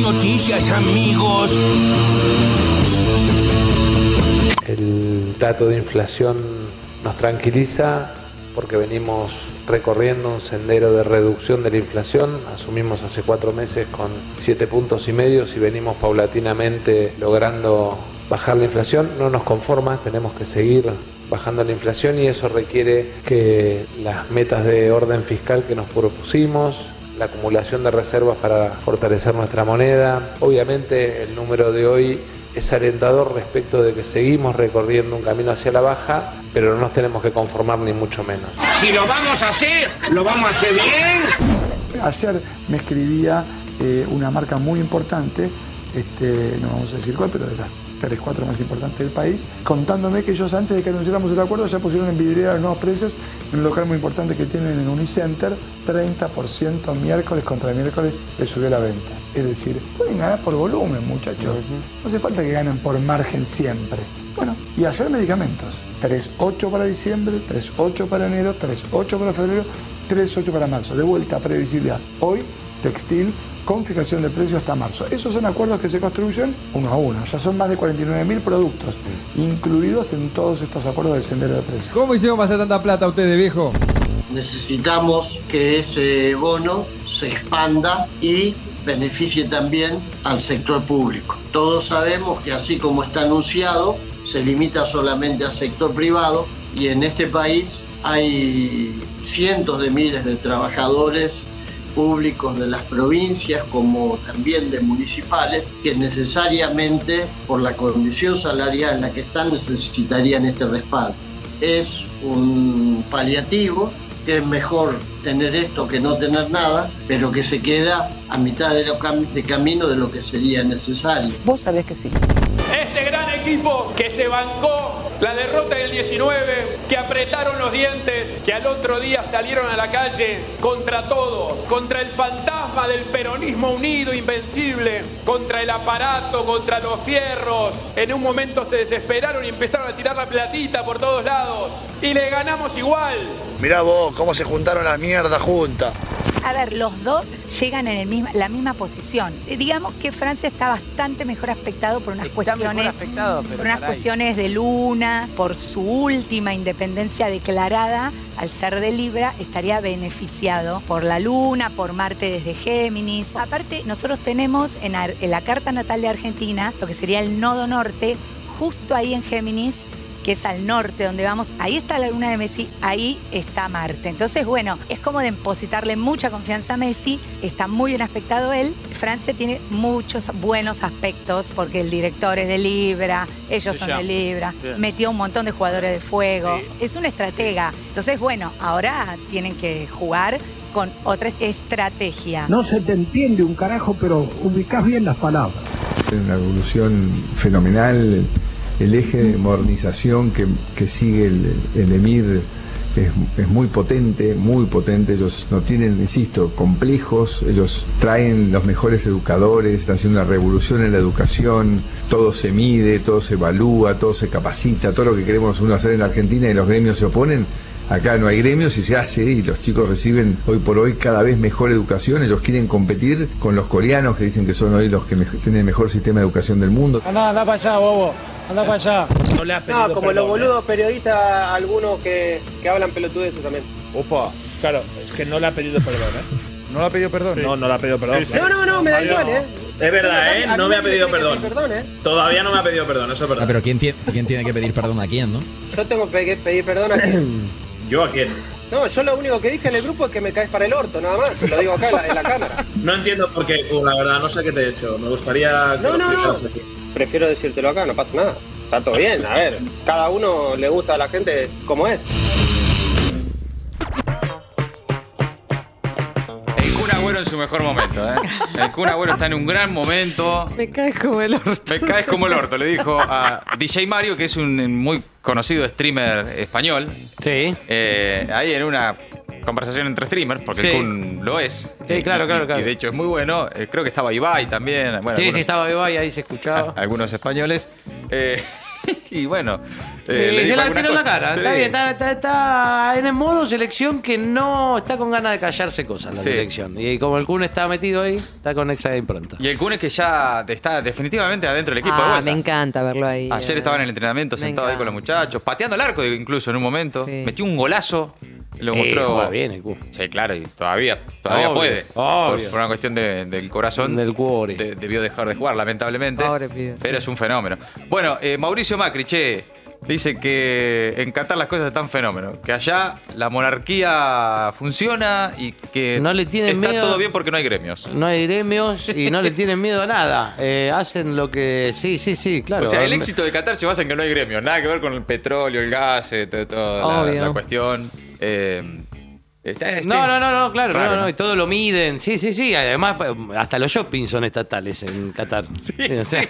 Noticias, amigos. El dato de inflación nos tranquiliza porque venimos recorriendo un sendero de reducción de la inflación. Asumimos hace cuatro meses con siete puntos y medios y venimos paulatinamente logrando bajar la inflación. No nos conforma, tenemos que seguir bajando la inflación y eso requiere que las metas de orden fiscal que nos propusimos, la acumulación de reservas para fortalecer nuestra moneda. Obviamente el número de hoy es alentador respecto de que seguimos recorriendo un camino hacia la baja, pero no nos tenemos que conformar ni mucho menos. Si lo vamos a hacer, lo vamos a hacer bien. Ayer me escribía eh, una marca muy importante, este, no vamos a decir cuál, pero de las tres, cuatro más importantes del país, contándome que ellos antes de que anunciáramos el acuerdo ya pusieron en vidriera los nuevos precios un local muy importante que tienen en Unicenter, 30% miércoles contra miércoles le subió la venta. Es decir, pueden ganar por volumen, muchachos. No hace falta que ganen por margen siempre. Bueno, y hacer medicamentos. 3.8 para diciembre, 3.8 para enero, 3.8 para febrero, 3.8 para marzo. De vuelta, previsibilidad. Hoy, textil con fijación de precio hasta marzo. Esos son acuerdos que se construyen uno a uno. Ya son más de 49.000 productos incluidos en todos estos acuerdos de sendero de precios. ¿Cómo hicieron pasar tanta plata ustedes, viejo? Necesitamos que ese bono se expanda y beneficie también al sector público. Todos sabemos que así como está anunciado, se limita solamente al sector privado y en este país hay cientos de miles de trabajadores públicos de las provincias como también de municipales que necesariamente por la condición salarial en la que están necesitarían este respaldo. Es un paliativo que es mejor tener esto que no tener nada, pero que se queda a mitad de, lo cam- de camino de lo que sería necesario. Vos sabés que sí. Este gran equipo que se bancó la derrota del 19, que apretaron los dientes, que al otro día salieron a la calle contra todo, contra el fantasma del peronismo unido, invencible, contra el aparato, contra los fierros. En un momento se desesperaron y empezaron a tirar la platita por todos lados. Y le ganamos igual. Mirá vos, cómo se juntaron las mierdas juntas. A ver, los dos llegan en el misma- la misma posición. Eh, Digamos que Francia está bastante mejor aspectado por unas Está cuestiones. afectado, pero por unas caray. cuestiones de luna, por su última independencia declarada, al ser de Libra, estaría beneficiado por la luna, por Marte desde Géminis. Aparte, nosotros tenemos en la carta natal de Argentina lo que sería el nodo norte, justo ahí en Géminis, que es al norte donde vamos, ahí está la luna de Messi, ahí está Marte. Entonces, bueno, es como depositarle mucha confianza a Messi, está muy bien aspectado él. Francia tiene muchos buenos aspectos porque el director es de Libra, ellos son de Libra, metió un montón de jugadores de fuego, Sí. es una estratega. Entonces, bueno, ahora tienen que jugar con otra estrategia. No se te entiende un carajo, pero ubicás bien las palabras. Es una evolución fenomenal. El eje de modernización que, que sigue el, emir es, es muy potente, muy potente. Ellos no tienen, insisto, complejos. Ellos traen los mejores educadores, están haciendo una revolución en la educación. Todo se mide, todo se evalúa, todo se capacita. Todo lo que queremos uno hacer en la Argentina y los gremios se oponen. Acá no hay gremios y se hace y los chicos reciben hoy por hoy cada vez mejor educación. Ellos quieren competir con los coreanos que dicen que son hoy los que me- tienen el mejor sistema de educación del mundo. Anda, anda para allá, bobo. Anda para allá. No le has pedido No, como perdón, los ¿eh? boludos periodistas, algunos que, que hablan pelotudeces también. Opa, claro, es que no le ha pedido perdón, ¿eh? ¿No le ha pedido perdón? No, no le ha pedido perdón. No, no, no, me da igual, ¿eh? Es verdad, ¿eh? No me ha pedido perdón. perdón, ¿eh? Todavía no me ha pedido perdón, eso es verdad. Ah, pero ¿quién tiene, ¿quién tiene que pedir perdón a quién, no? Yo tengo que pedir perdón a ¿Yo a quién? No, yo lo único que dije en el grupo es que me caes para el orto, nada más. Lo digo acá en la, en la cámara. No entiendo por qué, la verdad, no sé qué te he hecho. Me gustaría que No, lo no, no. aquí. Prefiero decírtelo acá, no pasa nada. Está todo bien, a ver. Cada uno le gusta a la gente como es. Agüero en su mejor momento, ¿eh? El Kun Agüero está en un gran momento. Me caes como el orto. Me caes como el orto, le dijo a DJ Mario, que es un muy conocido streamer español. Sí. Eh, ahí en una conversación entre streamers, porque Sí. el Kun lo es. Sí, Eh, claro, y- claro, claro. Y de hecho es muy bueno. Eh, creo que estaba Ibai también. Bueno, sí, algunos- sí, estaba y ahí se escuchaba. algunos españoles. Eh, Y bueno, Eh, eh, le se la algunas tiró en la cara. Sí. Está bien, está, está- está en el modo selección que no está con ganas de callarse cosas la Sí. selección. Y como el Kun está metido ahí, está con esa impronta. Y el Kun es que ya está definitivamente adentro del equipo de Ah, vuelta. me encanta verlo ahí. Ayer eh. estaba en el entrenamiento Me sentado ahí con los muchachos, pateando el arco incluso en un momento. Sí. Metió un golazo. Lo Eh, mostró. juega bien el Kun. Sí, claro, y todavía, todavía Obvio, puede. Por, obvio. por una cuestión de- del corazón. Del cuore. de- debió dejar de jugar, lamentablemente. Pobre pibe, pero es un fenómeno. Bueno, eh, Mauricio Macri, che, dice que en Qatar las cosas están fenómeno. Que allá la monarquía funciona y que No le tienen está miedo. todo bien porque no hay gremios. No hay gremios y no le tienen miedo a nada. Eh, hacen lo que. Sí, sí, sí, claro. O sea, el éxito de Qatar se basa en que no hay gremios. Nada que ver con el petróleo, el gas, eh, to- toda la cuestión. Eh, está- está- No, no, no, no, claro, Raro, no, no, ¿no? y todo lo miden. Sí, sí, sí. Además, hasta los shoppings son estatales en Qatar. Sí, o sea,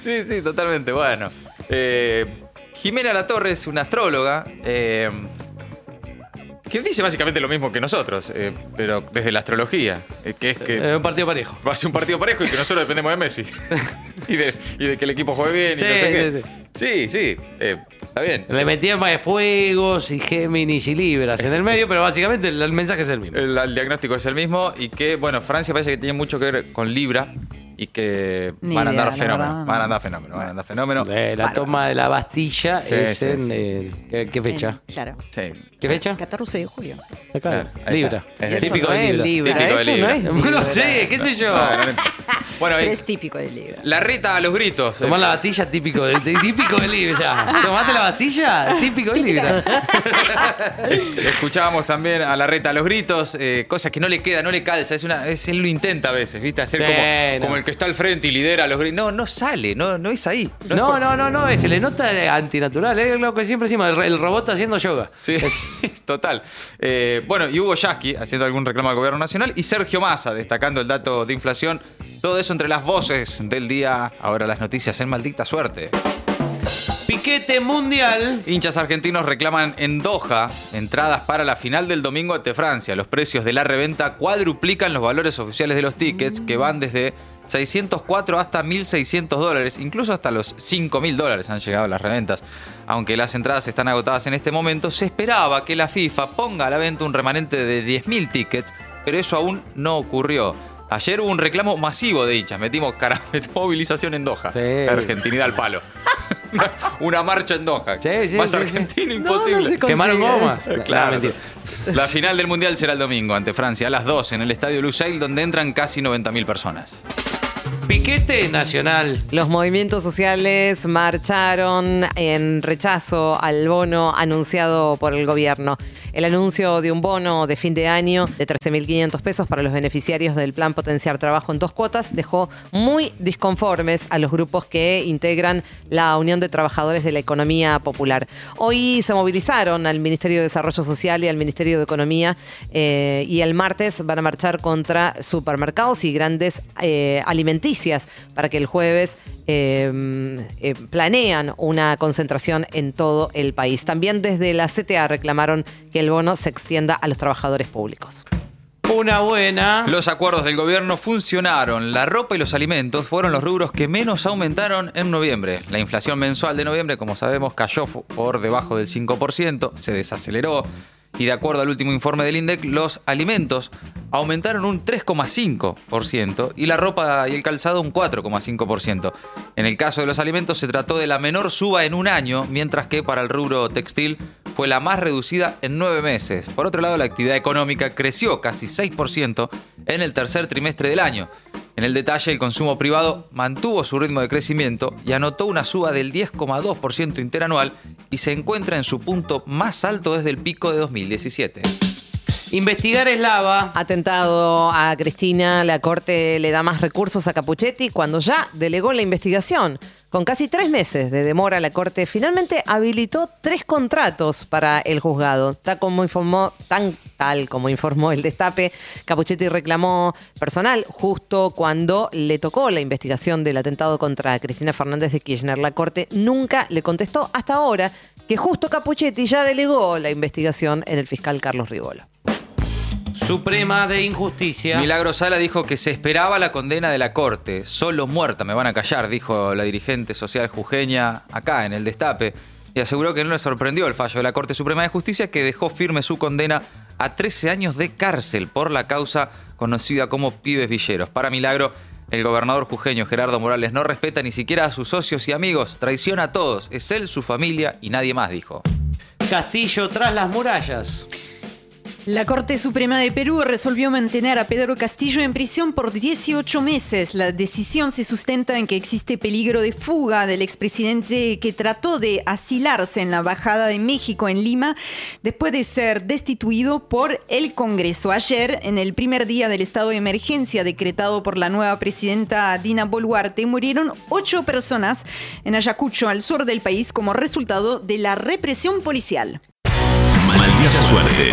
Sí, sí, totalmente. Bueno. Eh, Jimena Latorre es una astróloga. eh, que dice básicamente lo mismo que nosotros, eh, pero desde la astrología. eh, que es que es un partido parejo. va a ser un partido parejo y que nosotros dependemos de Messi. y, de, y de que el equipo juegue bien y Sí, no sé qué. sí, Sí, sí. Está bien. Le metían más de fuegos y Géminis y Libras en el medio, pero básicamente el, el mensaje es el mismo. El, el diagnóstico es el mismo y que, bueno, Francia parece que tiene mucho que ver con Libra y que Ni van a andar fenómeno. verdad, no. Van a andar fenómeno, van a andar fenómeno. La toma de la Bastilla Sí, es sí, en. sí. eh, ¿qué, qué fecha? Claro. Sí. ¿Qué fecha? 14 de julio. Acá, Libra. está. Es Eso típico no de Libra. Libra, Típico de eso no Libra. es No Libra. sé, qué sé yo. No, no, no. Bueno, Pero es típico de Libra. la reta a los gritos. Tomar la Bastilla típico de, de- típico de Libra. ¿Tomaste la Bastilla? Típico de Libra. Escuchábamos también a la reta a los gritos, eh, cosas que no le queda, no le calza. Es una, es, él lo intenta a veces, ¿viste? Hacer Sí, como, no. como el que está al frente y lidera a los gritos. No, no sale, no, no es ahí. No, por- no, no, no, se le nota antinatural, es lo que siempre decimos, el, el robot haciendo yoga. Sí, es total. Eh, bueno, y Hugo Yasky haciendo algún reclamo al gobierno nacional y Sergio Massa destacando el dato de inflación. Todo eso entre las voces del día. Ahora las noticias en maldita suerte. Piquete mundial. Hinchas argentinos reclaman en Doha entradas para la final del domingo ante Francia. Los precios de la reventa cuadruplican los valores oficiales de los tickets que van desde 604 hasta 1.600 dólares, incluso hasta los 5.000 dólares han llegado las reventas. Aunque las entradas están agotadas en este momento, se esperaba que la FIFA ponga a la venta un remanente de 10.000 tickets, pero eso aún no ocurrió. Ayer hubo un reclamo masivo de hinchas, metimos cara, movilización en Doha. Sí. Argentinidad al palo. Una marcha en Doha. Sí, sí, Más sí, argentino No, no imposible. Quemaron gomas. Eh, No, Claro. mentira. La final del Mundial será el domingo ante Francia a las 2 en el Estadio Lusail, donde entran casi 90.000 personas. Piquete nacional. Los movimientos sociales marcharon en rechazo al bono anunciado por el gobierno. El anuncio de un bono de fin de año de 13.500 pesos para los beneficiarios del plan Potenciar Trabajo en dos cuotas dejó muy disconformes a los grupos que integran la Unión de Trabajadores de la Economía Popular. Hoy se movilizaron al Ministerio de Desarrollo Social y al Ministerio de Economía eh, y el martes van a marchar contra supermercados y grandes eh, alimenticias para que el jueves eh, eh, planean una concentración en todo el país. También desde la CTA reclamaron que el bono se extienda a los trabajadores públicos. Una buena. Los acuerdos del gobierno funcionaron. La ropa y los alimentos fueron los rubros que menos aumentaron en noviembre. La inflación mensual de noviembre, como sabemos, cayó por debajo del 5%, se desaceleró. Y de acuerdo al último informe del INDEC, los alimentos aumentaron un 3,5% y la ropa y el calzado un 4,5%. En el caso de los alimentos se trató de la menor suba en un año, mientras que para el rubro textil fue la más reducida en nueve meses. Por otro lado, la actividad económica creció casi 6% en el tercer trimestre del año. En el detalle, el consumo privado mantuvo su ritmo de crecimiento y anotó una suba del 10,2% interanual y se encuentra en su punto más alto desde el pico de 2017. Investigar es lava. Atentado a Cristina, la Corte le da más recursos a Capuchetti cuando ya delegó la investigación. Con casi tres meses de demora, la Corte finalmente habilitó tres contratos para el juzgado. Tal como informó, tan tal como informó el Destape, Capuchetti reclamó personal justo cuando le tocó la investigación del atentado contra Cristina Fernández de Kirchner. La Corte nunca le contestó hasta ahora que justo Capuchetti ya delegó la investigación en el fiscal Carlos Rivolo. Suprema de Injusticia. Milagro Sala dijo que se esperaba la condena de la Corte. Solo muerta me van a callar, dijo la dirigente social jujeña acá en el Destape. Y aseguró que no le sorprendió el fallo de la Corte Suprema de Justicia que dejó firme su condena a 13 años de cárcel por la causa conocida como Pibes Villeros. Para Milagro, el gobernador jujeño Gerardo Morales no respeta ni siquiera a sus socios y amigos, traiciona a todos. Es él, su familia y nadie más, dijo. Castillo tras las murallas. La Corte Suprema de Perú resolvió mantener a Pedro Castillo en prisión por 18 meses. La decisión se sustenta en que existe peligro de fuga del expresidente que trató de asilarse en la Embajada de México en Lima después de ser destituido por el Congreso. Ayer, en el primer día del estado de emergencia decretado por la nueva presidenta Dina Boluarte, murieron ocho personas en Ayacucho, al sur del país, como resultado de la represión policial. Maldita suerte.